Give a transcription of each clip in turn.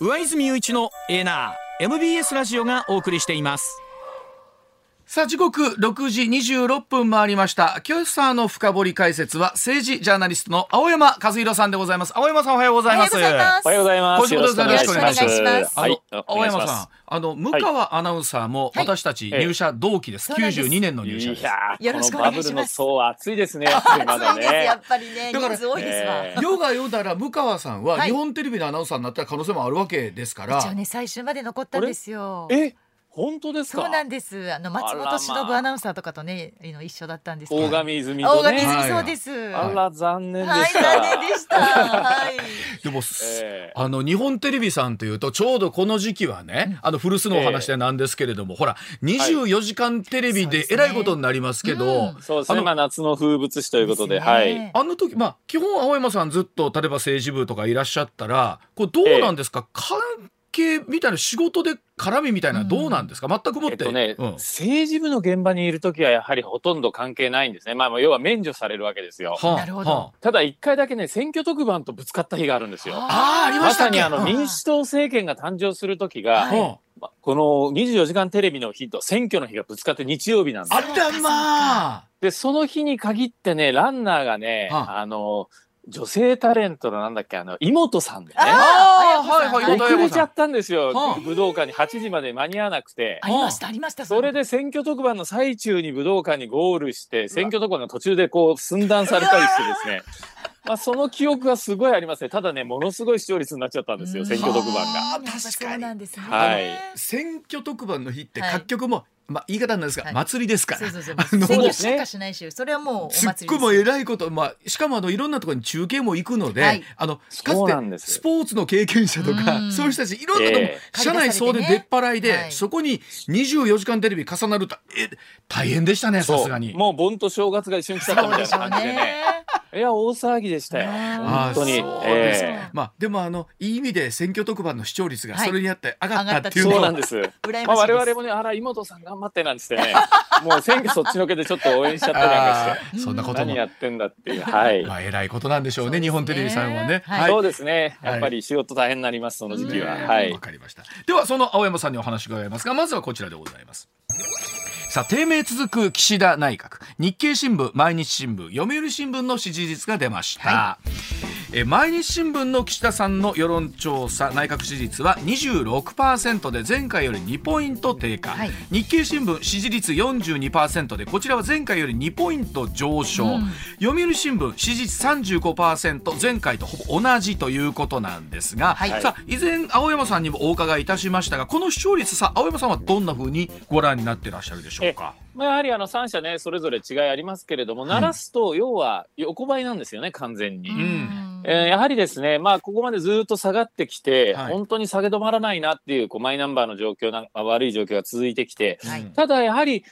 上泉雄一のエーナー MBS ラジオがお送りしています。さあ時刻6時26分回りました。今朝の深掘り解説は政治ジャーナリストの青山和弘さんでございます。青山さんおはようございます。おはようございます。おはようございます。よろしくお願いします。よろしくお願いします。あの、はい、青山さんあの向川アナウンサーもはい。私たち入社同期です、そうなんです。92年の入社です。いやーよろしくおこのバブルの願いします層は熱いですね。やっぱりまだ暑いですやねっ。ぱりねだから人数多いですわ、えー世が世なら向川さんははい。日本テレビのアナウンサーになった可能性もあるわけですから、一応ね最終まで残ったんですよ。え、本当ですか？そうなんです。あの松本忍アナウンサーとかとねあの一緒だったんですけど。大神泉大神。泉そうです、あら残念ではい。残念でした。はい。でも、えあの日本テレビさんというとちょうどこの時期はね、あの古巣のお話でなんですけれども、ほら24時間テレビでえらいことになりますけど、うん。そうですね。あのまあ夏の風物詩ということで、ですね。はい。あの時まあ基本青山さんずっと例えば政治部とかいらっしゃったらこれどうなんですか、関係みたいな仕事で絡みみたいなどうなんですか、全くもって、えっとね、うん。政治部の現場にいるときはやはりほとんど関係ないんですね。まあまあ要は免除されるわけですよ。はあなるほど。はただ一回だけね選挙特番とぶつかった日があるんですよ。ああ。ーありまさにあのうん民主党政権が誕生する時が、はいはまこの24時間テレビの日と選挙の日がぶつかって日曜日なんですよ。ああらまあ。でその日に限ってねランナーがね、はあの女性タレントのなんだっけあの妹さんでね。ああはいはい遅れちゃったんですよ、はあ。武道館に8時まで間に合わなくて。ありましたありました。それで選挙特番の最中に武道館にゴールして選挙特番が途中でこう寸断されたりしてですね。まあその記憶がすごいありますね。ただねものすごい視聴率になっちゃったんですようん選挙特番が。あーやっぱそうなんですねはい。選挙特番の日ってはい。各局も、まあ言い方なんですが、はい。祭りですから。そうそうそう。あの選挙しかしないしそれはもうおすっ祭りです。ごいもうえらいこと、まあ、しかもあのいろんなところに中継も行くので、はい。あのかそうつてなんです。スポーツの経験者とか、うん。そういう人たちいろんなとこ、ええ。社内総出出っ払いで、はい。そこに24時間テレビ重なるとえ大変でしたねさすがに。もう盆と正月が一緒に来ちゃったみたいな感じでね。いや大騒ぎでしたよ。ね本当に。そうですええ。まあでもあのいい意味で選挙特番の視聴率がはいそれにあって上がったたっていうのは、そうなんです。羨まあましいです。我々もね、あら妹さん頑張ってなんつってね、もう選挙そっちのけでちょっと応援しちゃったりなんかあーそんなして、ことも何やってんだっていう、はい。まあ偉いことなんでしょうね日本テレビさんはね。はいそうですね。はいやっぱり仕事大変になります、その時期は。ねはいわ。かりました。ではその青山さんにお話伺いますが、まずはこちらでございます。さあ低迷続く岸田内閣日経新聞毎日新聞読売新聞の支持率が出ました、え毎日新聞の岸田さんの世論調査内閣支持率は26%で前回より2ポイント低下、はい。日経新聞支持率42%でこちらは前回より2ポイント上昇、うん。読売新聞支持率35%前回とほぼ同じということなんですが、はい。さあ以前青山さんにもお伺いいたしましたがこの視聴率さ青山さんはどんな風にご覧になってらっしゃるでしょうか？まあ、やはりあの3社ね、それぞれ違いありますけれども、鳴らすと、要は横ばいなんですよね、完全に。ん。えーやはりですね、まあ、ここまでずっと下がってきて、はい。本当に下げ止まらないなっていう、こうマイナンバーの状況な、悪い状況が続いてきて、はい。ただやはり、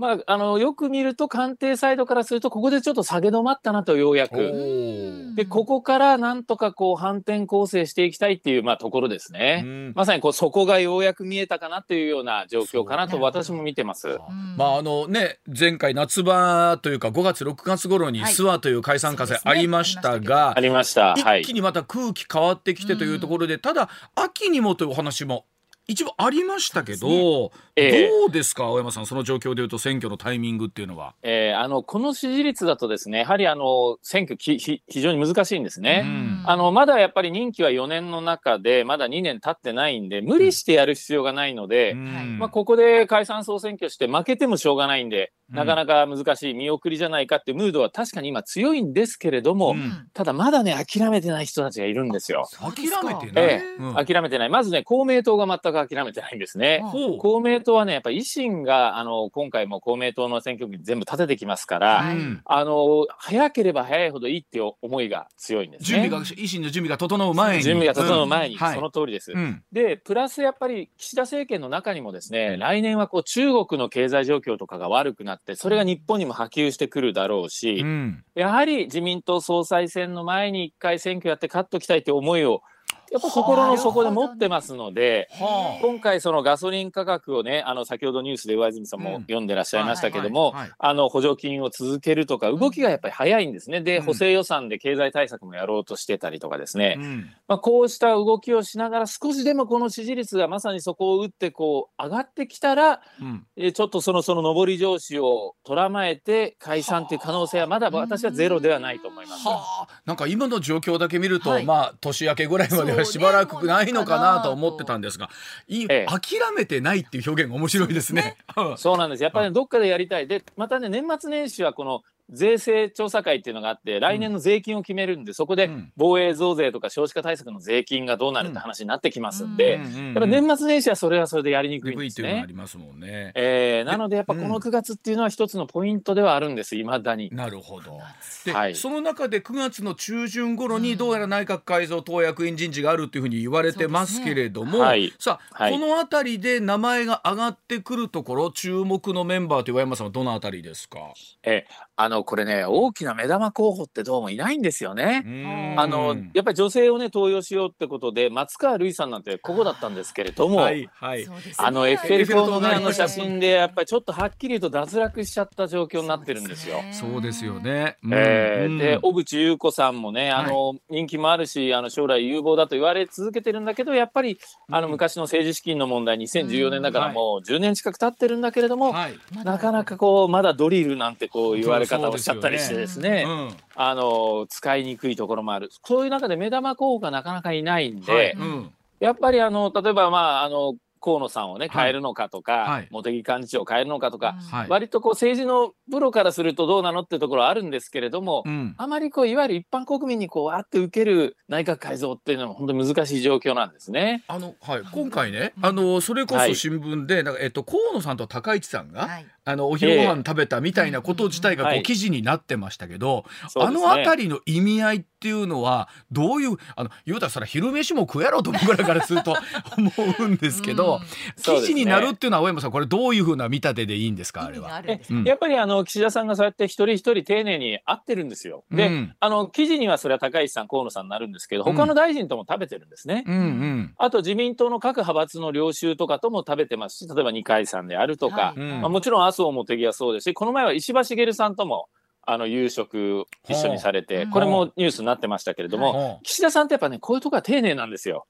まあ、あのよく見ると官邸サイドからするとここでちょっと下げ止まったなとようやおく。ーでここからなんとかこう反転攻勢していきたいっていう、まあ、ところですね。うんまさにこうそこがようやく見えたかなっていうような状況かなと私も見てます。んまああのね前回夏場というか5月6月頃にはい諏訪という解散風ありましたが、ありました。はい一気。にまた空気変わってきてというところで、ただ秋にもというお話も一部ありましたけど、そうええ。どうですか青山さんその状況でいうと選挙のタイミングっていうのは。えーあのこの支持率だとですねやはりあの選挙きひ非常に難しいんですね。うん。あのまだやっぱり任期は4年の中でまだ2年経ってないんで無理してやる必要がないので、うん。まあ、ここで解散総選挙して負けてもしょうがないんで、うん。なかなか難しい見送りじゃないかってムードは確かに今強いんですけれども、うん。ただまだね諦めてない人たちがいるんですよ。諦めてない、えうん。諦めてない。まずね公明党が全く諦めてないんですね。ほう公明党はねやっぱり維新があの今回も公明党の選挙区に全部立ててきますから、はい。うんあの早ければ早いほどいいっていう思いが強いんですね。準備が維新の準備が整う前に。準備が整う前に、ん。はい。その通りです。うん。でプラスやっぱり岸田政権の中にもですね来年はこう中国の経済状況とかが悪くなってそれが日本にも波及してくるだろうし、うん。やはり自民党総裁選の前に一回選挙やって勝っときたいという思いをやっぱ心の底で持ってますので、はあ。今回そのガソリン価格をねあの先ほどニュースで上泉さんうん。も読んでらっしゃいましたけども、あの補助金を続けるとか動きがやっぱり早いんですね。でうん。補正予算で経済対策もやろうとしてたりとかですね、うん。まあ、こうした動きをしながら少しでもこの支持率がまさにそこを打ってこう上がってきたらうん。えーちょっとそのその上り調子をとらまえて解散という可能性はまだ私はゼロではないと思います。はあ、なんか今の状況だけ見ると、はい。まあ年明けぐらいまではしばらくないのかなと思ってたんですが、い諦めてないっていう表現が面白いですね。うんそうなんです。やっぱりねどっかでやりたい。で、またね、年末年始はこの税制調査会っていうのがあって、来年の税金を決めるんで、そこでうん防衛増税とか少子化対策の税金がどうなるって話になってきますんで、やっぱ年末年始はそれはそれでやりにくいんですね。いうのがありますもんね。えーなのでやっぱこの9月っていうのは一つのポイントではあるんです、いまだに。なるほど。で、はいその中で9月の中旬頃にどうやら内閣改造党役員人事があるというふうに言われてますけれども、はいさあ、はいこの辺りで名前が上がってくるところ注目のメンバーと岩山さんはどのあたりですか？えあの、これね、大きな目玉候補ってどうもいないんですよね。あの、やっぱり女性をね、登用しようってことで、松川るいさんなんてここだったんですけれども、はいはい。あのエッフェル塔のねあの写真でやっぱりちょっとはっきりと脱落しちゃった状況になってるんですよ。そうですよ。ね。うんえーでうん小渕優子さんもねあの、人気もあるしあの将来有望だと言われ続けてるんだけどやっぱりあの昔の政治資金の問題2014年だからもう10年近く経ってるんだけれども、はい。なかなかこうまだドリルなんてこう言われ方をしちゃったりしてですね。うん。あの使いにくいところもある。そういう中で目玉候補がなかなかいないんで、はい。うん。やっぱりあの例えばまああの河野さんをねはい。変えるのかとか、はい。茂木幹事長を変えるのかとか、はい。割とこう政治のプロからするとどうなのってところはあるんですけれども、うん。あまりこういわゆる一般国民にこうあって受ける内閣改造っていうのは本当に難しい状況なんですね。あのはい、今回ね、あのそれこはいそ新聞で、なんかえっと河野さんと高市さんが、はいあのお昼ご飯食べたみたいなこと自体がこはい。う記事になってましたけど、あそうですね。のあたりの意味合いっていうのはどういうあの言うたらそら昼飯も食えろと僕らからすると 思うんですけど、うですね。事になるっていうのは青山さんこれどういうふうな見立てでいいんですかあれは。やっぱりあの岸田さんがそうやって一人一人丁寧に合ってるんですよ。で、うん。あの記事にはそれは高市さん河野さんになるんですけどうん。他の大臣とも食べてるんですね。うんうん。あと自民党の各派閥の領袖とかとも食べてますし例えば二階さんであるとか、はい。うん。まあ、もちろん麻生茂木はそうですしこの前は石破茂さんともあの夕食一緒にされてこれもニュースになってましたけれども、岸田さんってやっぱねこういうとこは丁寧なんですよ。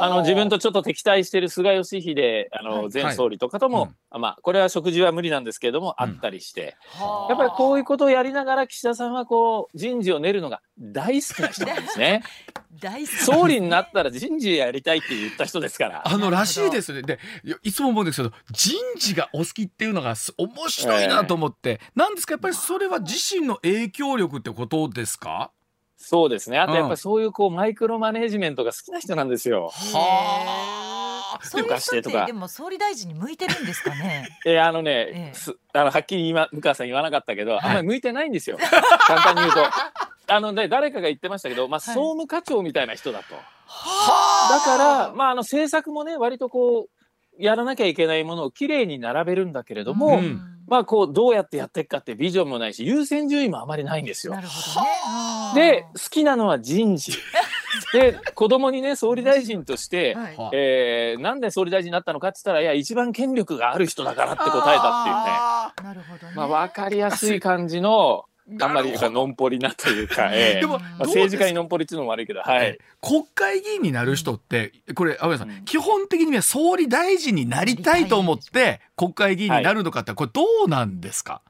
あの自分とちょっと敵対してる菅義偉あのはい。前総理とかとも、まあこれは食事は無理なんですけれども、あったりしてはあ。やっぱりこういうことをやりながら岸田さんはこう人事を練るのが大好きな人なんですね。大好き。総理になったら人事やりたいって言った人ですから。あのらしいですね。でいつも思うんですけど人事がお好きっていうのがす面白いなと思って、なんですかやっぱりそれは自身の影響力ってことですか？そうですね。あとうんやっぱりそういうこうマイクロマネジメントが好きな人なんですよ。はあそういう人ってでも総理大臣に向いてるんですかね？えーあのね、ええすあのはっきり今向川さん言わなかったけど、いあんまり向いてないんですよ。簡単に言うと。あのね誰かが言ってましたけど、まあ総務課長みたいな人だと。だからまああの政策もね割とこうやらなきゃいけないものをきれいに並べるんだけれども、うんまあこうどうやってやっていくかってビジョンもないし優先順位もあまりないんですよな。るほどね。で好きなのは人事。で子供にね総理大臣として、はいはえーなんで総理大臣になったのかって言ったらいや一番権力がある人だからって答えたっていうね。あなるほどね。まあ分かりやすい感じのあんまりのんぽりなというか、ええ。でもまあ、政治家にのんぽりっていうのも悪いけど、はい。国会議員になる人ってこれ青山さん、うん。基本的には総理大臣になりたいと思って国会議員になるのかってこれどうなんですか、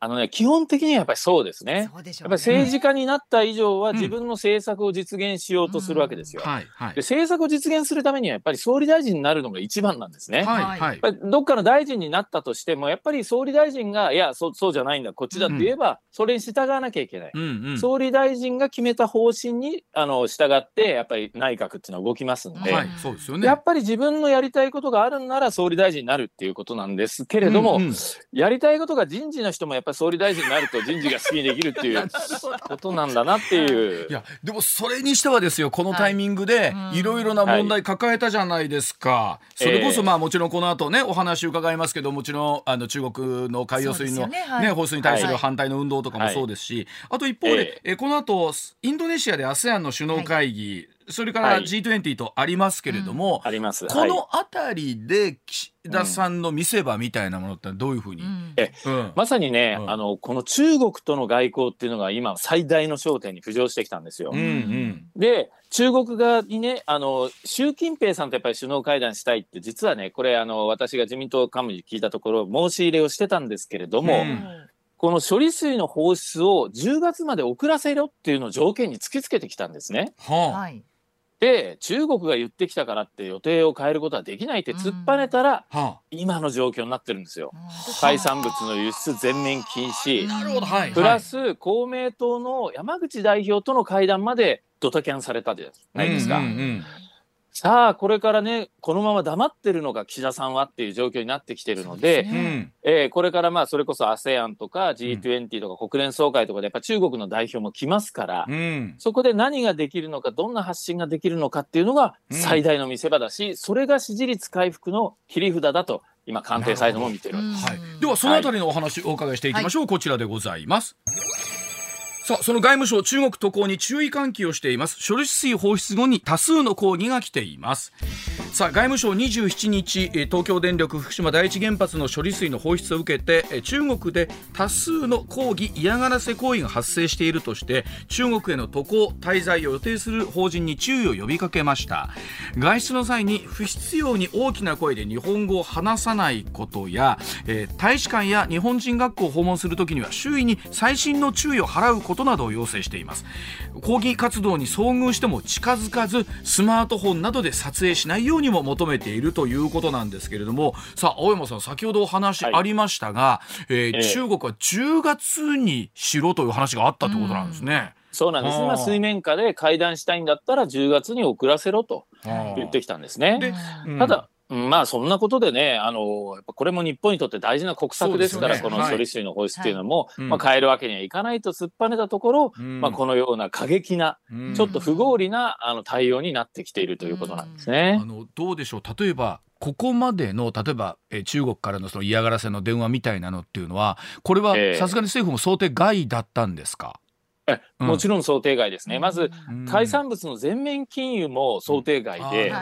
あのね基本的にはやっぱりそうですね。そうでしょうね。やっぱり政治家になった以上はうん。自分の政策を実現しようとするわけですよ。はいはい。で政策を実現するためにはやっぱり総理大臣になるのが一番なんですね。はいはい。やっぱりどっかの大臣になったとしてもやっぱり総理大臣がいやそそうじゃないんだこっちだって言えば、それに従わなきゃいけない。うんうん。総理大臣が決めた方針にあの従ってやっぱり内閣っていうのは動きますんで、はいそうですよね。やっぱり自分のやりたいことがあるんなら総理大臣になるっていうことなんですけれども、うんうん。やりたいことが人事の人もやっぱり総理大臣になると人事が好きにできるっていう ことなんだなっていう。い。やでもそれにしてはですよこのタイミングではいいろいろな問題抱えたじゃないですか、それこそまあもちろんこの後ねお話伺いますけどもちろんあの中国の海洋水の、そうですよねはい。ね放出に対するはい。反対の運動とかもそうですし、あと一方で、ええこの後インドネシアで ASEAN の首脳会議、それからはい。G20 とありますけれども、あります。こはい。の辺りで岸田さんの見せ場みたいなものってどういうふうに、うん。えうん。まさにね、うん。あのこの中国との外交っていうのが今最大の焦点に浮上してきたんですよ。うんうん。で中国側にねあの習近平さんとやっぱり首脳会談したいって実はねこれあの私が自民党幹部に聞いたところ申し入れをしてたんですけれども、うん。この処理水の放出を10月まで遅らせろっていうのを条件に突きつけてきたんですね。はあ、はい。で中国が言ってきたからって予定を変えることはできないって突っぱねたら、は今の状況になってるんですよ。うん海産物の輸出全面禁止。あ、なるほどはいプラス公明党の山口代表との会談までドタキャンされたじゃないですか。うんうんうんさあこれからねこのまま黙ってるのが岸田さんはっていう状況になってきてるのでね。うん。えーこれからまあそれこそ ASEAN とか G20 とか国連総会とかでやっぱ中国の代表も来ますから、うん。そこで何ができるのかどんな発信ができるのかっていうのがうん。最大の見せ場だし、それが支持率回復の切り札だと今官邸サイドも見てるわけです。はい、ではそのあたりのお話をお伺いしていきましょう、こちらでございますさあその外務省中国渡航に注意喚起をしています。処理水放出後に多数の抗議が来ています。さあ外務省27日え東京電力福島第一原発の処理水の放出を受けてえ中国で多数の抗議嫌がらせ行為が発生しているとして中国への渡航滞在を予定する法人に注意を呼びかけました。外出の際に不必要に大きな声で日本語を話さないことや、えー大使館や日本人学校を訪問するときには周囲に細心の注意を払うことなどを要請しています。抗議活動に遭遇しても近づかずスマートフォンなどで撮影しないようにも求めているということなんですけれどもさあ青山さん先ほどお話はい。ありましたが、えーええ。中国は10月にしろという話があったということなんですね。そうなんです。あ。ー今水面下で会談したいんだったら10月に遅らせろと言ってきたんですね。でうん。ただ、うんまあそんなことでね、あのやっぱこれも日本にとって大事な国策ですから、ね。はい。処理水の放出っていうのも、うん。まあ変えるわけにはいかないと突っぱねたところ、うん。まあこのような過激な、うん。ちょっと不合理なあの対応になってきているということなんですね。あ。のどうでしょう？例えばここまでの例えば、えー中国からのその嫌がらせの電話みたいなのっていうのはこれはええ。さすがに政府も想定外だったんですか、えうんもちろん想定外ですね。まずうん。海産物の全面禁輸も想定外で、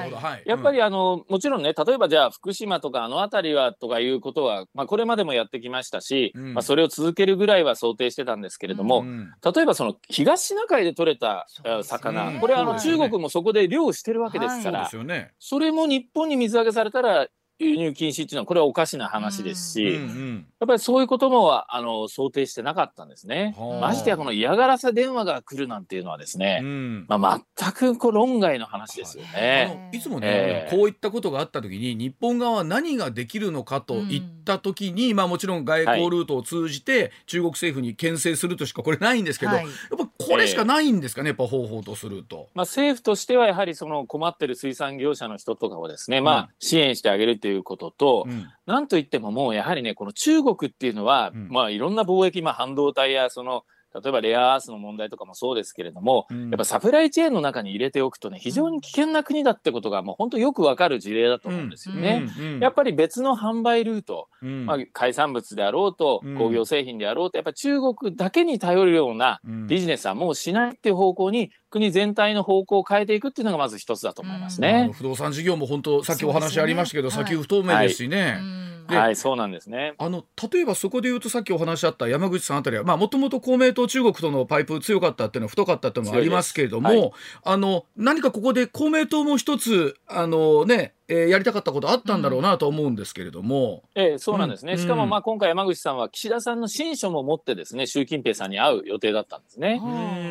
やっぱりあのもちろんね例えばじゃあ福島とかあの辺りはとかいうことは、まあ、これまでもやってきましたし、うん。まあ、それを続けるぐらいは想定してたんですけれども、うん例えばその東シナ海で取れた魚、うん。これあの中国もそこで漁をしてるわけですから、すよね。それも日本に水揚げされたら輸入禁止っていうのはこれはおかしな話ですし、うんうん。やっぱりそういうこともあの想定してなかったんですね。はあ。ましてやこの嫌がらせ電話が来るなんていうのはですね、うん。まあ、全くこう論外の話ですよあね。のいつもね、ええ。こういったことがあった時に日本側は何ができるのかといった時に、まあもちろん外交ルートを通じて中国政府に牽制するとしかこれないんですけど、はい。やっぱこれしかないんですかね、やっぱ方法とすると。まあ、政府としてはやはりその困ってる水産業者の人とかをですね、まうん。あ、支援してあげるということと、うん。なんといってももうやはりねこの中国っていうのは、うん。まあ、いろんな貿易、まあ、半導体やその例えばレアアースの問題とかもそうですけれども、うん。やっぱサプライチェーンの中に入れておくとね非常に危険な国だってことがもう本当よくわかる事例だと思うんですよね。うんうんやっぱり別の販売ルート、うん。まあ、海産物であろうとうん。工業製品であろうとやっぱり中国だけに頼るようなうん。ビジネスはもうしないっていう方向に国全体の方向を変えていくっていうのがまず一つだと思いますあのね。不動産事業も本当さっきお話ありましたけど、ね先不透明ですしね。うんではい、そうなんですね。あの例えばそこで言うとさっきお話あった山口さんあたりはもともと公明党中国とのパイプ強かったっていうのは太かったっていうのもありますけれども、強いであの何かここで公明党も一つあのね、えーやりたかったことあったんだろうなと思うんですけれども、ええ、そうなんですね。うん。しかもまあ今回山口さんは岸田さんの親書も持ってですね、習近平さんに会う予定だったんですね。う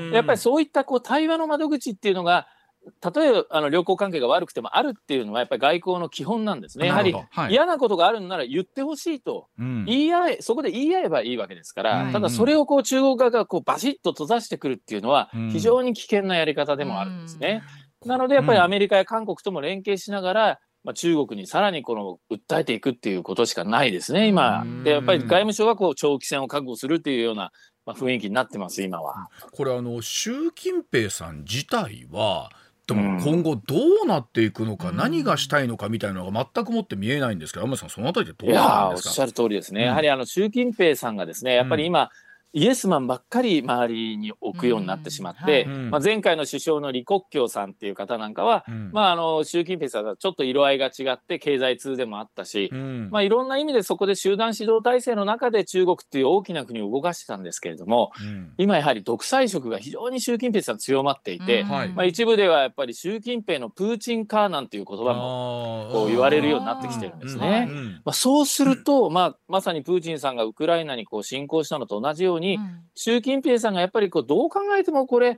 ん。やっぱりそういったこう対話の窓口っていうのが、例えばあの良好関係が悪くてもあるっていうのはやっぱり外交の基本なんですね。やはり嫌なことがあるんなら言ってほしいと。うん。言い合え、そこで言い合えばいいわけですから、はいただそれをこう中国側がこうバシッと閉ざしてくるっていうのはうん。非常に危険なやり方でもあるんですね。なのでやっぱりアメリカや韓国とも連携しながら、まあ、中国にさらにこの訴えていくっていうことしかないですね、今。うん。で、やっぱり外務省はこう長期戦を覚悟するっていうような、まあ、雰囲気になってます、今は。これあの習近平さん自体はでうん。も今後どうなっていくのか、うん。何がしたいのかみたいなのが全くもって見えないんですけど天野さんそのあたりでどいうなんですか？しゃる通りですね。うん。やはりあの習近平さんがですね、やっぱり今、イエスマンばっかり周りに置くようになってしまって、うんはい。まあ、前回の首相の李克強さんっていう方なんかは、うん。まあ、あの習近平さんとちょっと色合いが違って経済通でもあったし、うん。まあ、いろんな意味でそこで集団指導体制の中で中国っていう大きな国を動かしてたんですけれどもうん。今やはり独裁色が非常に習近平さん強まっていて、まあ、一部ではやっぱり習近平のプーチン化なんていう言葉もこう言われるようになってきてるんですね。うん。まあ、そうすると、まあ、まさにプーチンさんがウクライナにこう侵攻したのと同じように、うん。習近平さんがやっぱりこうどう考えてもこれ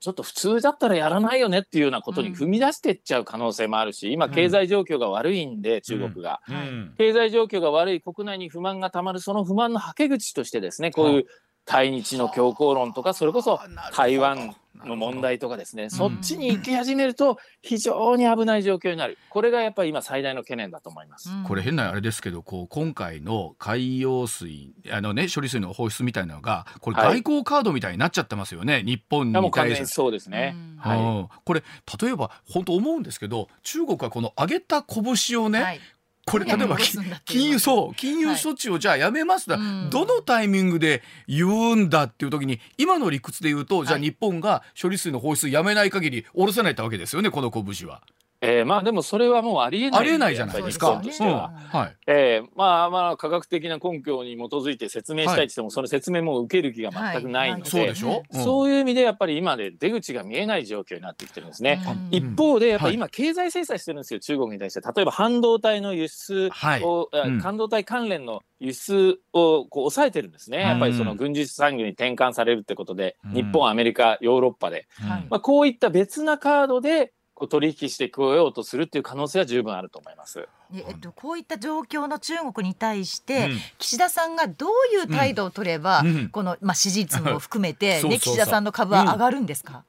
ちょっと普通だったらやらないよねっていうようなことに踏み出していっちゃう可能性もあるし今経済状況が悪いんで、中国が。うん。経済状況が悪い国内に不満がたまるその不満のはけ口としてですねこういう対日の強硬論とかそれこそ台湾の問題とかですね。そっちに行き始めると非常に危ない状況になる。これがやっぱり今最大の懸念だと思います。うんこれ変なあれですけどこう今回の海洋水あのね処理水の放出みたいなのがこれはい。外交カードみたいになっちゃってますよね、日本いやもに対して。そうですね。うん。はい。うんこれ例えば本当思うんですけど中国はこの上げた拳をね、はいこれ例えば金融そう金融措置をじゃあやめますだ、うん。どのタイミングで言うんだっていう時に今の理屈で言うと、じゃあはい。日本が処理水の放出やめない限り下ろせないってわけですよねこの拳は。えーまあでもそれはもうありえないありえないじゃないですか。うん。はい。えーまあまあ科学的な根拠に基づいて説明したいって言っても、その説明も受ける気が全くないので、はい。そうでしょ、うん。そういう意味でやっぱり今で出口が見えない状況になってきてるんですね。うん。一方でやっぱはい。り今経済制裁してるんですよ、中国に対して例えば半導体の輸出はい。を、あうん。半導体関連の輸出をこう抑えてるんですね、やっぱりその軍事産業に転換されるってことで、うん。日本アメリカヨーロッパで、まあ、こういった別なカードでこう取引してこようとするっていう可能性は十分あると思います。でえっと、こういった状況の中国に対して、うん。岸田さんがどういう態度を取れば、うん。この、まあ、支持率も含めて、ね、岸田さんの株は上がるんですか、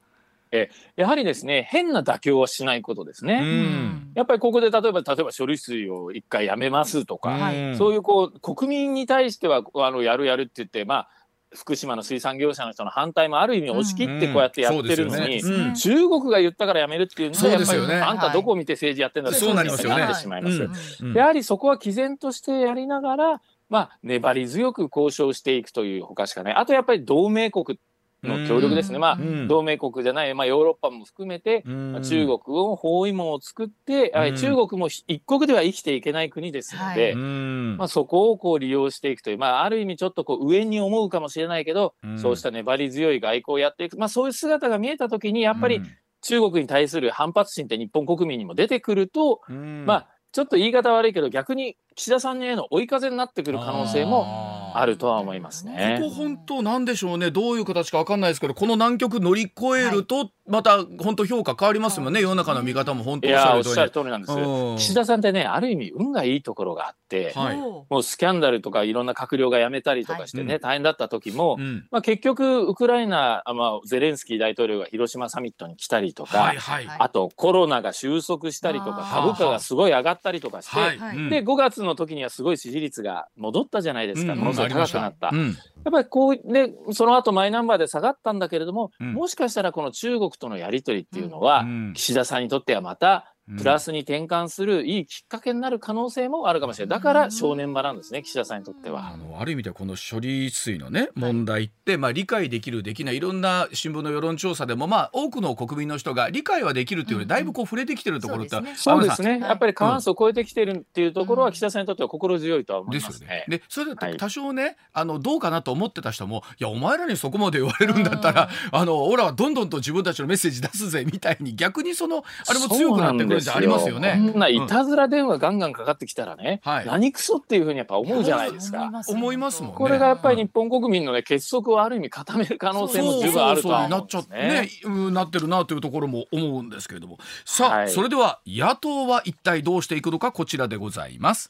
やはりですね変な妥協はしないことですね。うん。やっぱりここで例えば例えば処理水を一回やめますとか、はい。そういうこう国民に対してはあのやるやるって言ってまあ福島の水産業者の人の反対もある意味押し切ってこうやってやってるのに、中国が言ったからやめるっていうのはやっぱり、あんたどこを見て政治やってんだってそうなってしまいます。うん。やはりそこは毅然としてやりながら、まあ、粘り強く交渉していくというほかしかない。あとやっぱり同盟国の協力ですね。うん。まあ、うん。同盟国じゃない、まあ、ヨーロッパも含めて、中国を包囲網を作って、中国も一国では生きていけない国ですので、うんまあ、そこをこう利用していくという、まあ、ある意味ちょっとこう上に思うかもしれないけど、うん。そうした粘り強い外交をやっていく、まあ、そういう姿が見えたときにやっぱり中国に対する反発心って日本国民にも出てくると、うん。まあちょっと言い方悪いけど逆に岸田さんへの追い風になってくる可能性もあるとは思いますねここ。本当なんでしょうねどういう形かわかんないですけどこの南極乗り越えるとまた本当評価変わりますもんね世の中の見方も本当おっしゃる通りなんです。うん。岸田さんってねある意味運がいいところがあって、はい。おもうスキャンダルとかいろんな閣僚が辞めたりとかしてね、はい大変だった時も、うん。まあ、結局ウクライナ、あまあ、ゼレンスキー大統領が広島サミットに来たりとか、はいはい。はいあとコロナが収束したりとか株価がすごい上がったりとかして、で5月の時にはすごい支持率が戻ったじゃないですか、うん。ものすごい高くなった。うんやっぱりこうねその後マイナンバーで下がったんだけれども、うん。もしかしたらこの中国とのやり取りっていうのは、うん。岸田さんにとってはまたプラスに転換するいいきっかけになる可能性もあるかもしれない。だから正念場なんですね岸田さんにとってあは。のある意味ではこの処理水のね問題って、まあ、理解できるできないいろんな新聞の世論調査でも、まあ、多くの国民の人が理解はできるっていうよりだいぶこう触れてきてるところって、そうですね。そうですね、はい。やっぱり過半数を超えてきてるっていうところはうん。岸田さんにとっては心強いとは思いですよますね。ね。。でそれ多少ね、あのどうかなと思ってた人もいやお前らにそこまで言われるんだったら、あの俺らはどんどんと自分たちのメッセージ出すぜみたいに逆にそのあれも強くなってくるんじゃありますよ。ね。こんないたずら電話ガンガンかかってきたらね、はい。何クソっていうふうにやっぱ思うじゃないですか。思いますもんね。これがやっぱり日本国民のね結束をある意味固める可能性も十分あるとは思うんなっちゃってですねね。うんなってるなというところも思うんですけれども。さあ、はい。それでは野党は一体どうしていくのかこちらでございます。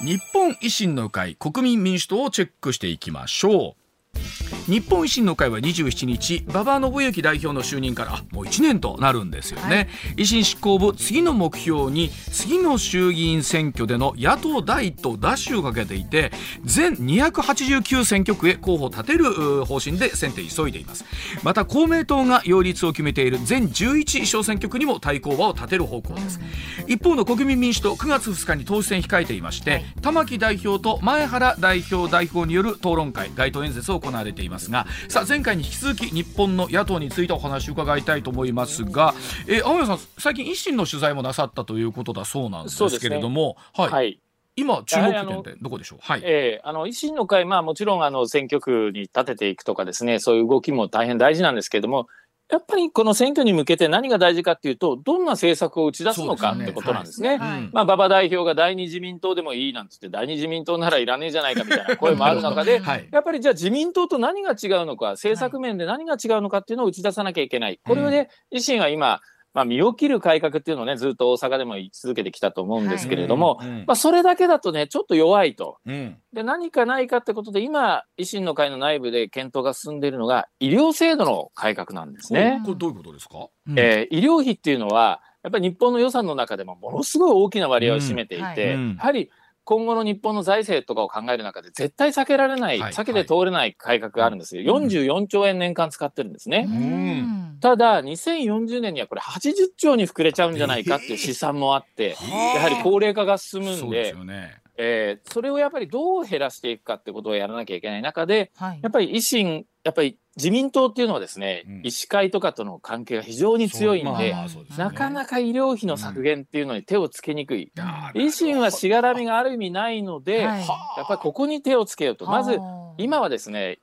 日本維新の会国民民主党をチェックしていきましょう日本維新の会は27日馬場信之代表の就任からあもう1年となるんですよね、維新執行部次の目標に次の衆議院選挙での野党第一党ダッシュをかけていて全289選挙区へ候補を立てるう方針で選定急いでいます。また公明党が擁立を決めている全11小選挙区にも対抗馬を立てる方向です、一方の国民民主党9月2日に党首選控えていまして、玉木代表と前原代表代表による討論会街頭演説を行われていますがさあ前回に引き続き日本の野党についてお話を伺いたいと思いますが、えー青山さん最近維新の取材もなさったということだそうなんですけれども、はい、はい。今注目点ってどこでしょう？はい、ええあの維新の会、まあ、もちろんあの選挙区に立てていくとかですねそういう動きも大変大事なんですけれどもやっぱりこの選挙に向けて何が大事かっていうとどんな政策を打ち出すのかってことなんですね。はい。うんまあ、馬場代表が第二自民党でもいいなんつって第二自民党ならいらねえじゃないかみたいな 声もある中ではい。やっぱりじゃあ自民党と何が違うのか政策面で何が違うのかっていうのを打ち出さなきゃいけない。これをね、維新は今、まあ、身を切る改革っていうのをねずっと大阪でも言い続けてきたと思うんですけれども、うんまあ、それだけだとねちょっと弱いと。うん。で何かないかってことで今維新の会の内部で検討が進んでいるのが医療制度の改革なんですね。これどういうことですか、えー医療費っていうのはやっぱり日本の予算の中でもものすごい大きな割合を占めていて、うん。はい。うん。やはり今後の日本の財政とかを考える中で絶対避けられない、はい避けて通れない改革があるんですよ。44兆円年間使ってるんですね。うん。ただ2040年にはこれ80兆に膨れちゃうんじゃないかっていう試算もあって、やはり高齢化が進むそうでんですよねえーそれをやっぱりどう減らしていくかってことをやらなきゃいけない中ではい。やっぱり維新やっぱり自民党っていうのはですね、うん。医師会とかとの関係が非常に強いんで、まあですね。なかなか医療費の削減っていうのに手をつけにくい。いやー維新はしがらみがある意味ないので、はい。やっぱりここに手をつけようと。まず今はですね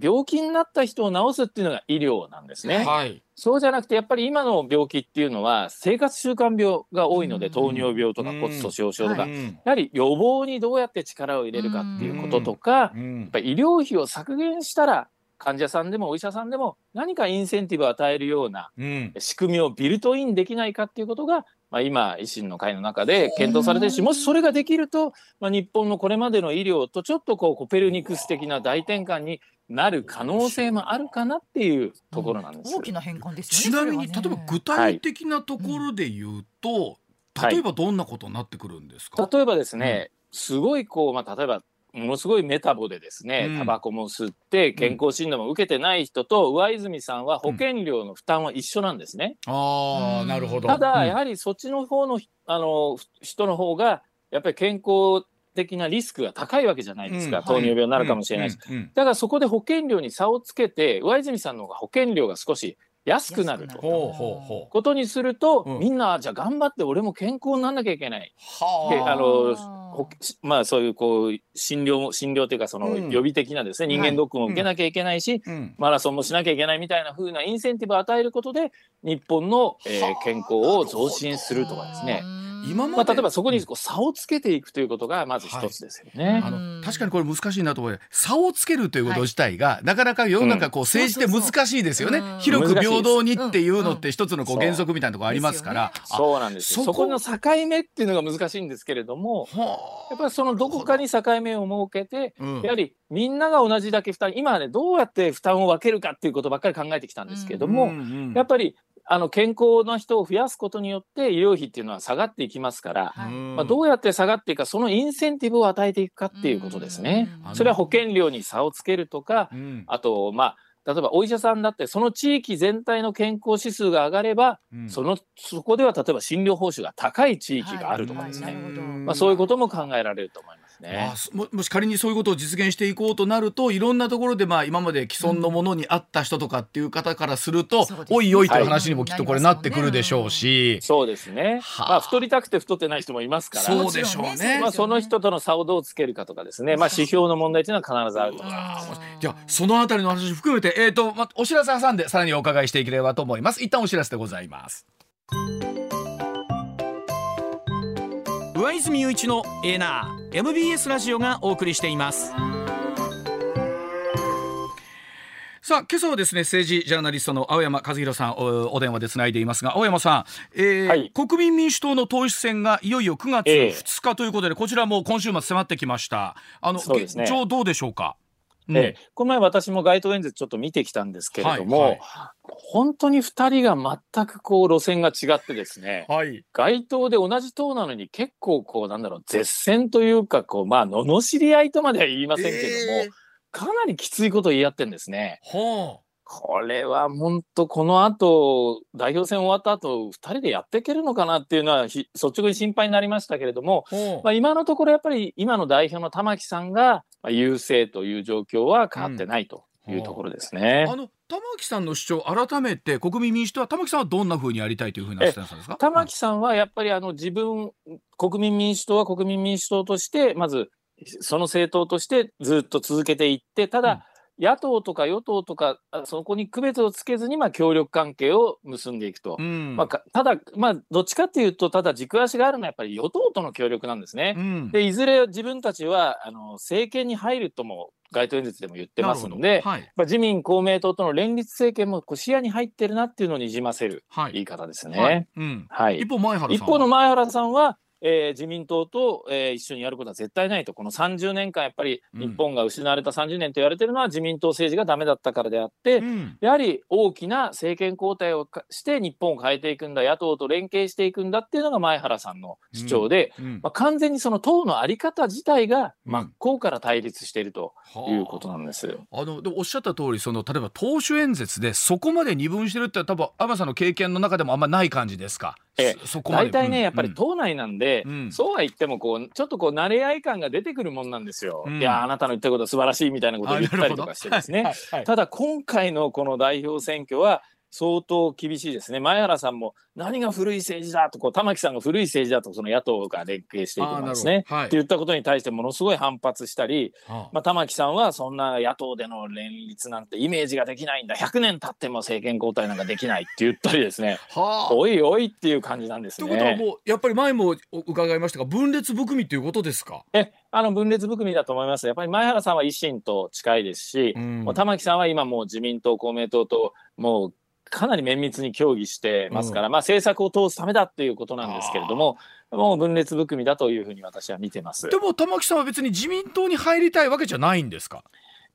病気になった人を治すっていうのが医療なんですね。はい。そうじゃなくてやっぱり今の病気っていうのは生活習慣病が多いので、うん。糖尿病とかうん骨粗しょう症とか、はいうん。やはり予防にどうやって力を入れるかっていうこととか、うん。やっぱり医療費を削減したら患者さんでもお医者さんでも何かインセンティブを与えるようなうん。仕組みをビルトインできないかっていうことが、まあ、今維新の会の中で検討されてるしもしそれができると、まあ、日本のこれまでの医療とちょっとこうコペルニクス的な大転換になる可能性もあるかなっていうところなんです。大きな変換ですね。なみに、例えば具体的なところで言うと、はい。例えばどんなことになってくるんですか、例えばですね、すごいこう、まあ、例えばものすごいメタボでですね、うん。タバコも吸って健康診断も受けてない人と上泉さんは保険料の負担は一緒なんですね。ああうん。なるほど。ただ、うん。やはりそっちの方のあの人の方がやっぱり健康的なリスクが高いわけじゃないですか、うん糖尿病になるかもしれないし、うんうんだからそこで保険料に差をつけて上泉さんの方が保険料が少し安くなると。ことにすると、うん。みんなじゃあ頑張って俺も健康になんなきゃいけない。あ。のまあそういうこう診療も診療というかそのうん。予備的なですね、人間ドックも受けなきゃいけないし、うん。マラソンもしなきゃいけないみたいな風なインセンティブを与えることで日本の、えーはあ健康を増進するとかですね。今まあ、例えばそこにこう差をつけていくということがまず一つですよね。あうん。の確かにこれ難しいなと思う。差をつけるということ自体が、なかなか世の中こう政治って難しいですよね、そうそうそう広く平等にっていうのうんって一つのこうそう原則みたいなところありますから、ですあそうなんですよ。そこ。そこの境目っていうのが難しいんですけれども、はやっぱりそのどこかに境目を設けて、あ、うん。やはりみんなが同じだけ負担、今はね、どうやって負担を分けるかっていうことばっかり考えてきたんですけれども、うんうん。やっぱりあの健康な人を増やすことによって医療費っていうのは下がっていきますから、はい。うんまあ、どうやって下がっていくか、そのインセンティブを与えていくかっていうことですね。うん。それは保険料に差をつけるとか、うん。あと、まあ、例えばお医者さんだって、その地域全体の健康指数が上がれば、うん。そのそこでは例えば診療報酬が高い地域があるとかですね、はい。まあ、そういうことも考えられると思います。あね。そももし仮にそういうことを実現していこうとなるといろんなところでまあ今まで既存のものにあった人とかっていう方からすると、そうですねおいおいという話にもきっとこれなってくるでしょうし、そうですね。はあ。まあ、太りたくて太ってない人もいますから、そうでしょうね。まあ、その人との差をどうつけるかとかですね、まあ、指標の問題というのは必ずあると思います。じゃあそのあたりの話含めて、えーとま、お知らせ挟んでさらにお伺いしていければと思います。一旦お知らせでございます上泉雄一のエナー MBS ラジオがお送りしています。さあ今朝はですね政治ジャーナリストの青山和弘さんおお電話でつないでいますが青山さん、えーはい。国民民主党の党首選がいよいよ9月ええ。2日ということで、こちらも今週末迫ってきました。あのね。現状どうでしょうか？うん。ええこの前私も街頭演説ちょっと見てきたんですけれども、はいはい。本当に2人が全くこう路線が違ってですねはい。街頭で同じ党なのに結構こうなんだろう絶戦というかこうまあ罵り合いとまでは言いませんけども、えーかなりきついことを言い合ってんですね。はこれは本当この後代表戦終わった後2人でやっていけるのかなっていうのはひ率直に心配になりましたけれども、まあ、今のところやっぱり今の代表の玉木さんがまあ優勢という状況は変わってないというところですね。あの玉木さんの主張改めて国民民主党は玉木さんはどんな風にやりたいというふうなスタンスですか？玉木さんはやっぱりあの自分国民民主党は国民民主党としてまずその政党としてずっと続けていってただ、野党とか与党とかあそこに区別をつけずにまあ協力関係を結んでいくと。うん。まあ、かただ、まあ、どっちかっていうとただ軸足があるのはやっぱり与党との協力なんですね。うん。でいずれ自分たちはあの政権に入るとも街頭演説でも言ってますので、はい。まあ、自民公明党との連立政権もこう視野に入ってるなっていうのをにじませるはい。言い方ですはいね。。うん。はい一方前原さんは？一方の前原さんは、えー自民党と、えー一緒にやることは絶対ないとこの30年間やっぱりうん日本が失われた30年と言われてるのは自民党政治がダメだったからであって、うん。やはり大きな政権交代をかして日本を変えていくんだ野党と連携していくんだっていうのが前原さんの主張で、うんまあ、完全にその党の在り方自体がうん真っ向から対立しているとはあいうことなんです。あのでもおっしゃった通りその例えば党首演説でそこまで二分してるって多分天さんの経験の中でもあんまない感じですか？えそそこまで。大体ね、うん。やっぱり党内なんで、うん。そうは言ってもこうちょっとこう慣れ合い感が出てくるもんなんですよ。うん。いやあなたの言ってることは素晴らしいみたいなことを言ったりとかしてですね。はいはい。ただ今回のこの代表選挙は相当厳しいですね。前原さんも何が古い政治だとこう玉木さんが古い政治だとその野党が連携していくんですね。はいって言ったことに対してものすごい反発したり、はあまあ、玉木さんはそんな野党での連立なんてイメージができないんだ100年経っても政権交代なんかできないって言ったりですね はあおいおいっていう感じなんですということはね。もうやっぱり前も伺いましたが分裂含みということですか？えあの分裂含みだと思います。やっぱり前原さんは維新と近いですし、うん玉木さんは今もう自民党公明党ともうかなり綿密に協議してますから、まあ政策を通すためだっていうことなんですけれどももう分裂含みだというふうに私は見てます。でも玉木さんは別に自民党に入りたいわけじゃないんですか？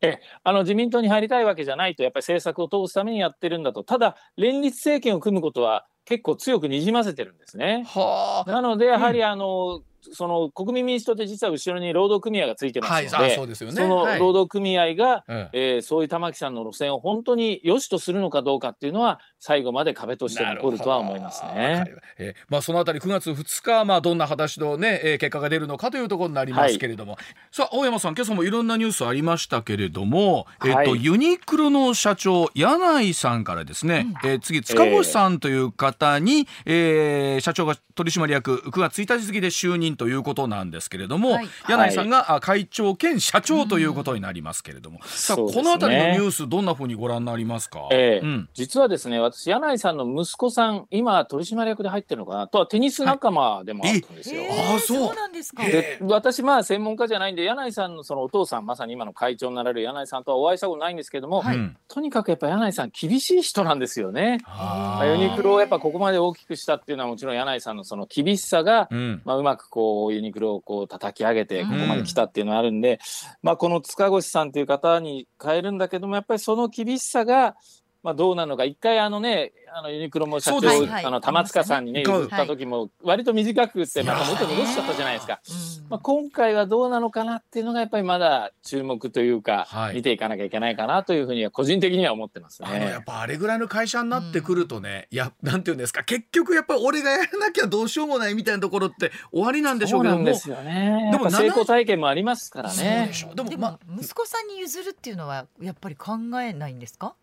えあの自民党に入りたいわけじゃないとやっぱり政策を通すためにやってるんだとただ連立政権を組むことは結構強くにじませてるんですね。はあ。なのでやはりあの、その国民民主党って実は後ろに労働組合がついてますので、はいあそうですよね。そのはい。労働組合が、えええーそういう玉木さんの路線を本当に良しとするのかどうかっていうのは最後まで壁として残るとは思いますなねえーまあそのあたり9月2日まあどんな果たしのね、えー結果が出るのかというところになりますけれども、さあ青山さん今朝もいろんなニュースありましたけれども、えっ、とはいユニクロの社長柳井さんからですね、えー次塚越さんという方に、えー社長が取締役9月1日付で就任ということなんですけれども、はい。柳井さんがあ会長兼社長ということになりますけれども、さあね。このあたりのニュースどんなふうにご覧になりますか？ええ。うん。実はですね私柳井さんの息子さん今取締役で入ってるのかなとはテニス仲間でもあるんですよ。えあーそう。そうなんですか。で私まあ専門家じゃないんで柳井さんのそのお父さんまさに今の会長になられる柳井さんとはお会いしたことないんですけども、うんとにかくやっぱ柳井さん厳しい人なんですよね。あまあユニクロをやっぱここまで大きくしたっていうのはもちろん柳井さんのその厳しさが、うんまあ、うまくこうユニクロをこう叩き上げてうん。ここまで来たっていうのがあるんで、まあ、この塚越さんという方に変えるんだけどもやっぱりその厳しさが、まあ、どうなのか。一回あのねあのユニクロも社長、そうです。はいあの玉塚さんにねはい。譲った時も割と短くってまた元に戻しちゃったじゃないですか。まあ、今回はどうなのかなっていうのがやっぱりまだ注目というか、はい。見ていかなきゃいけないかなというふうには個人的には思ってますあのやねっ。ぱあれぐらいの会社になってくるとね、いやなんていうんですか。結局やっぱり俺がやらなきゃどうしようもないみたいなところって終わりなんでしょそううけども。なんですよね。でも成功体験もありますからね。で。も息子さんに譲るっていうのはやっぱり考えないんですか？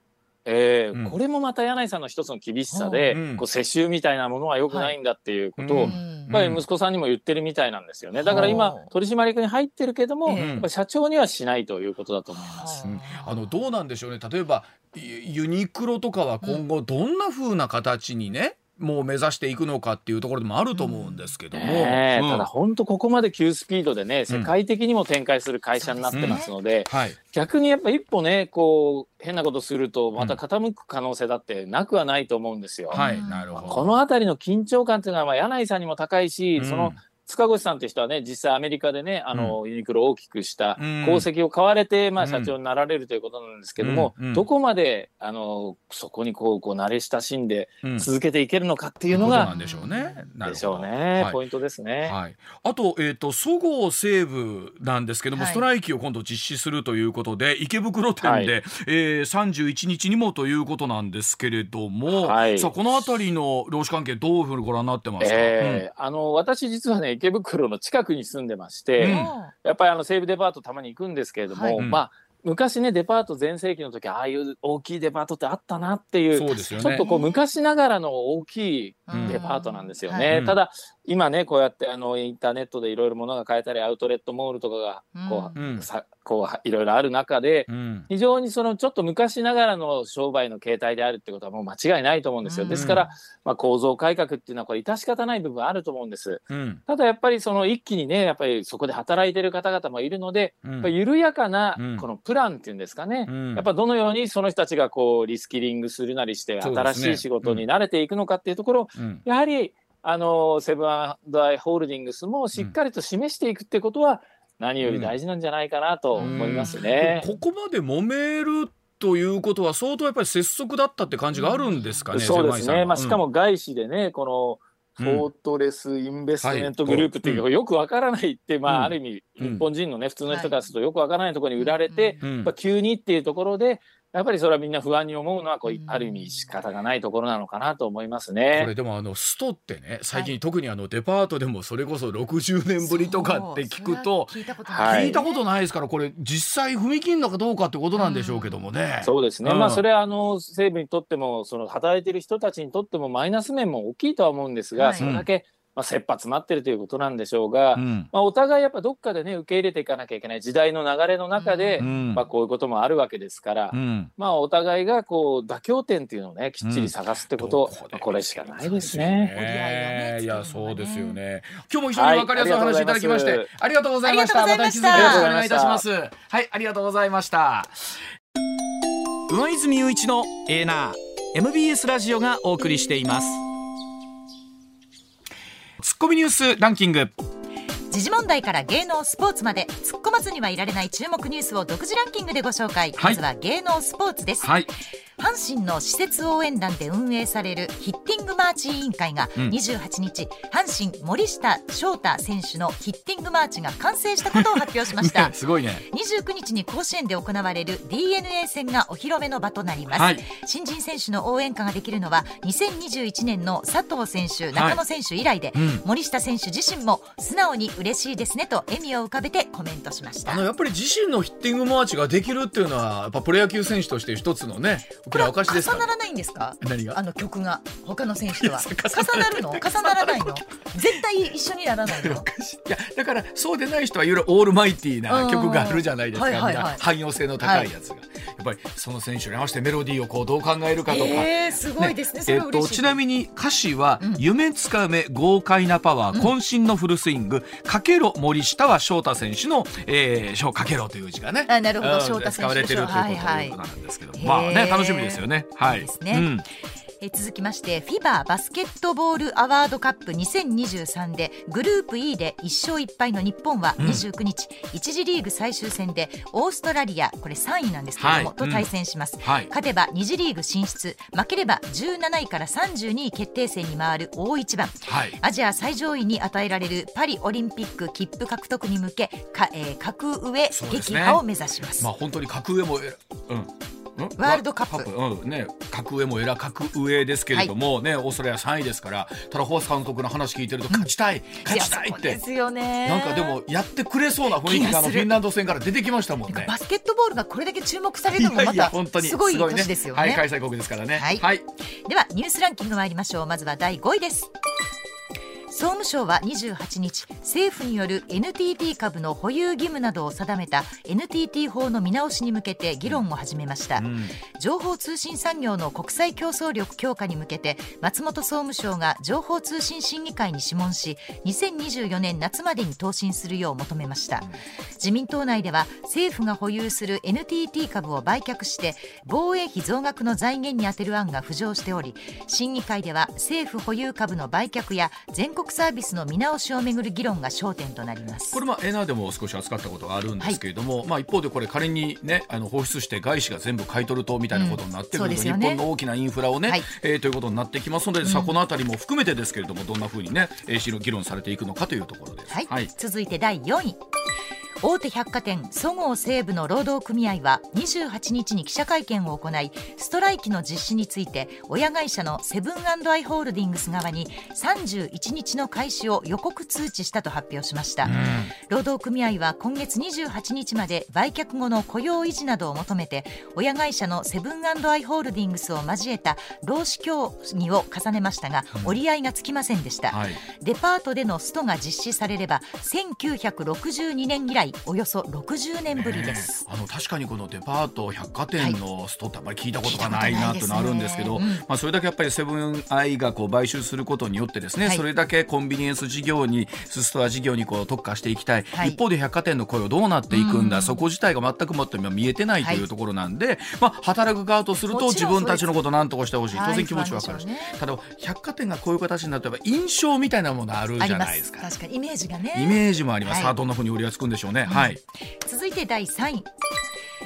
ええうん。これもまた柳井さんの一つの厳しさで、うん。こう世襲みたいなものは良くないんだっていうことを、はい。やっぱり息子さんにも言ってるみたいなんですよね。だから今はあ取締役に入ってるけども、ええやっぱ社長にはしないということだと思います。うんあのどうなんでしょうね。例えばユユニクロとかは今後どんな風な形にね、もう目指していくのかっていうところでもあると思うんですけども、うん。ただ本当ここまで急スピードでね世界的にも展開する会社になってますので、はい。逆にやっぱ一歩ねこう変なことするとまた傾く可能性だってなくはないと思うんですよ。はいなるほど。この辺りの緊張感っていうのはまあ柳井さんにも高いし、うん。その塚越さんという人はね実際アメリカでねあの、ユニクロを大きくしたうん。功績を買われて、まあ、うん。社長になられるということなんですけども、うんうん。どこまであのそこにこうこう慣れ親しんでうん。続けていけるのかっていうのがでしょうね。でしょうね、はい。ポイントですね。はい、あと,、えー、とそごう・西武なんですけども、はい。ストライキを今度実施するということで池袋店で、はい。えー、31日にもということなんですけれども、はい。さあこの辺りの労使関係どういうふうにご覧になってますか、えーあの私実はね池袋の近くに住んでまして、うん。やっぱりあの西武デパートたまに行くんですけれども、はい。まあ昔ねデパート全盛期の時ああいう大きいデパートってあったなっていうそうですよねちょっとこう昔ながらの大きいうんデパートなんですよはね。いただ今ねこうやってあのインターネットでいろいろ物が買えたりアウトレットモールとかがこう,、うん。さこういろいろある中でうん。非常にそのちょっと昔ながらの商売の形態であるってことはもう間違いないと思うんですよ。うん。ですから、まあ、構造改革っていうのはこれ致し方ない部分あると思うんです。うん。ただやっぱりその一気にねやっぱりそこで働いてる方々もいるので、うん。やっぱり緩やかなうん。このプランっていうんですかね、うん。やっぱどのようにその人たちがこうリスキリングするなりして新しい仕事に慣れていくのかっていうところをうんやはりあのセブンアイ・ホールディングスもしっかりと示していくってことは何より大事なんじゃないかなと思いますね。ここまで揉めるということは相当やっぱり拙速だったって感じがあるんですかね、そうですね、まあ、しかも外資でね、このフォートレス・インベストメントグループっていう、はよくわからないって、まうんあ、ある意味、うん。日本人のね、普通の人からするとよくわからないところに売られて、急にっていうところで、やっぱりそれはみんな不安に思うのはこう、うん。ある意味仕方がないところなのかなと思いますこねれ。でもあのストってね最近特にあのデパートでもそれこそ60年ぶりとかって聞くと聞い。たことはない。い聞いたことないですからこれ実際踏み切るのかどうかってことなんでしょうけどもね。そうですね、うん。まあそれはあの西部にとってもその働いている人たちにとってもマイナス面も大きいとは思うんですが、はい。それだけ、まあ、切羽詰まってるということなんでしょうが、うん。まあ、お互いやっぱどっかでね受け入れていかなきゃいけない時代の流れの中で、うん。まあ、こういうこともあるわけですから、うん。まあ、お互いがこう妥協点っていうのをねきっちり探すってこと、どこでまあこれしかないですね。いがねいやそうですよね。今日も非常にわかりやすいお話いただきまして、はいありがとうございました。ありがとうございました。た引き続きよろしくお願いいたします。はいありがとうございました。上泉雄一のエーナー MBS ラジオがお送りしていますツッコミニュースランキング。時事問題から芸能スポーツまで突っ込まずにはいられない注目ニュースを独自ランキングでご紹介、はいまずは芸能スポーツです、はい。阪神の施設応援団で運営されるヒッティングマーチ委員会がうん。28日、阪神森下翔太選手のヒッティングマーチが完成したことを発表しました。ねすごいね。29日に甲子園で行われる DNA 戦がお披露目の場となります、はい。新人選手の応援歌ができるのは2021年の佐藤選手中野選手以来で、うん。森下選手自身も素直に嬉しいですねと笑みを浮かべてコメントしました。あのやっぱり自身のヒッティングマーチができるっていうのはやっぱプロ野球選手として一つのね大きな証ですか？ら。重ならないんですか？何が？あの曲が。他の選手とは。重重なる の？重ならないの？絶対一緒にならないの？い。やだからそうでない人はいろいろオールマイティーな曲があるじゃないですか、うんはいはいはい。みんな汎用性の高いやつが、やっぱりその選手に合わせてメロディーをこうどう考えるかとか、えー、すごいですね。それえっと、ちなみに歌詞はうん「夢つかめ豪快なパワー、渾身のフルスイングかけろ森下は翔太選手の「えー、翔かけろ」という字がねあなるほど。うん翔太選手使われてるということ,、はいはいなんですけど、へーまあね楽しみですよね。はい。ですね。うん。えー続きましてフィババスケットボールアワードカップ2023でグループ E で1勝1敗の日本はうん。29日、一次リーグ最終戦でオーストラリアこれ3位なんですけれども、はい。と対戦します、はい。勝てば2次リーグ進出負ければ17位から32位決定戦に回る大一番。はい。アジア最上位に与えられるパリオリンピック切符獲得に向けか、えー格上撃破を目指しますまあ本当に格上もうん。ん？ワールドカップ。うん。ね、格上もえら格上ですけれども、ねオーストラリア3位ですからただホース監督の話聞いてると勝ちたい、勝ちたいって。ですよね。なんかでもやってくれそうな雰囲気があのフィンランド戦から出てきましたもんね。バスケットボールがこれだけ注目されるのもまた本当にすごいね。年ですよね。はい、開催国ですからね。はい。はい。ではニュースランキング参りましょう。まずは第5位です総務省は28日政府による NTT 株の保有義務などを定めた NTT 法の見直しに向けて議論を始めました、うん。情報通信産業の国際競争力強化に向けて松本総務省が情報通信審議会に諮問し2024年夏までに答申するよう求めました、自民党内では政府が保有する NTT 株を売却して防衛費増額の財源に充てる案が浮上しており審議会では政府保有株の売却や全国サービスの見直しをめぐる議論が焦点となります。これまあエナーでも少し扱ったことがあるんですけれども、まあ一方でこれ仮にねあの放出して外資が全部買い取るとみたいなことになってくると、日うんね。本の大きなインフラをね、はい。えーということになってきますので、さあこのあたりも含めてですけれどもどんなふうにね、えー、議論されていくのかというところです。はい、続いて第4位大手百貨店そごう・西武の労働組合は28日に記者会見を行いストライキの実施について親会社のセブンアイ・ホールディングス側に31日の開始を予告通知したと発表しました、労働組合は今月28日まで売却後の雇用維持などを求めて親会社のセブンアイ・ホールディングスを交えた労使協議を重ねましたが、折り合いがつきませんでした、はい。デパートでのストが実施されれば1962年以来およそ60年ぶりです、あの確かにこのデパート百貨店のストってあんまり聞いたことがないなことなるんですけど、うん。まあ、それだけやっぱりセブンアイがこう買収することによってですね、はい。それだけコンビニエンス事業にストア事業にこう特化していきたい、はい。一方で百貨店の雇用どうなっていくんだ、そこ自体が全くもって今見えてないというところなんで、まあ、働く側とすると自分たちのことなんとかしてほしい。はい。当然気持ちわかる。し、ねただ百貨店がこういう形になってば印象みたいなものあるじゃないですす。か。確かにイメージがね。イメージもあります、はい。さあどんなふうに売りがつくんでしょうね、はい。続いて第3位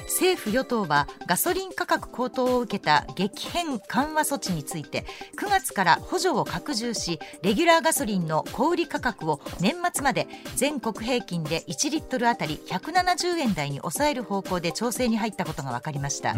政府与党はガソリン価格高騰を受けた激変緩和措置について9月から補助を拡充しレギュラーガソリンの小売価格を年末まで全国平均で1リットルあたり170円台に抑える方向で調整に入ったことが分かりました、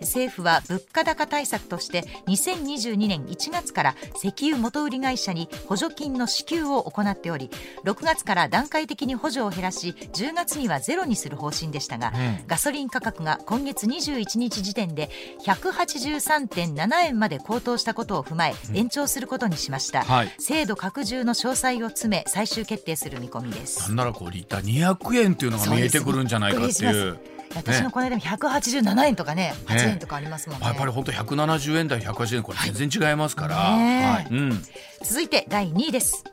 政府は物価高対策として2022年1月から石油元売り会社に補助金の支給を行っており6月から段階的に補助を減らし10月にはゼロにする方針でしたが、ガソリン価格が今月21日時点で183.7円まで高騰したことを踏まえ延長することにしました、はい。制度拡充の詳細を詰め最終決定する見込みです。なんならこうリッター200円っていうのが見えてくるんじゃないかっていう。私のこの間も187円とかねね。8円とかありますもんね。やっぱり本当170円台180円これ全然違いますから、ねはい。うん、続いて第2位です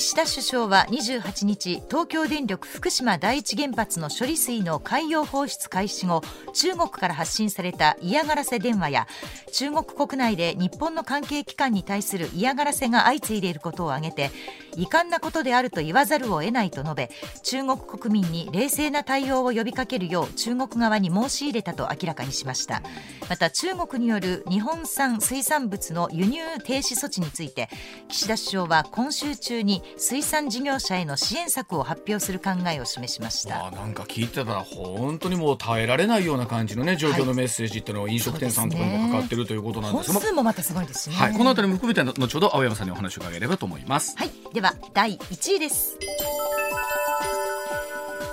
岸田首相は28日東京電力福島第一原発の処理水の海洋放出開始後中国から発信された嫌がらせ電話や中国国内で日本の関係機関に対する嫌がらせが相次いでいることを挙げて遺憾なことであると言わざるを得ないと述べ中国国民に冷静な対応を呼びかけるよう中国側に申し入れたと明らかにしました。また中国による日本産水産物の輸入停止措置について岸田首相は今週中に水産事業者への支援策を発表する考えを示しました。まあなんか聞いてたら本当にもう耐えられないような感じのね状況のメッセージっていうのを飲食店さんとかにもかかってるということなんで本すが、数もまたすごいですしね。はい、このあたりも含めて後ほど青山さんにお話を伺えればと思います。はい、では第1位です。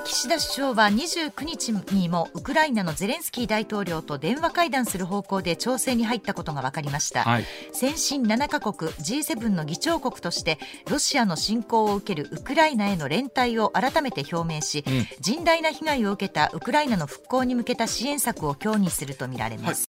岸田首相は29日にもウクライナのゼレンスキー大統領と電話会談する方向で調整に入ったことが分かりました、はい。先進7カ国 G7 の議長国としてロシアの侵攻を受けるウクライナへの連帯を改めて表明し、甚大な被害を受けたウクライナの復興に向けた支援策を協議するとみられます、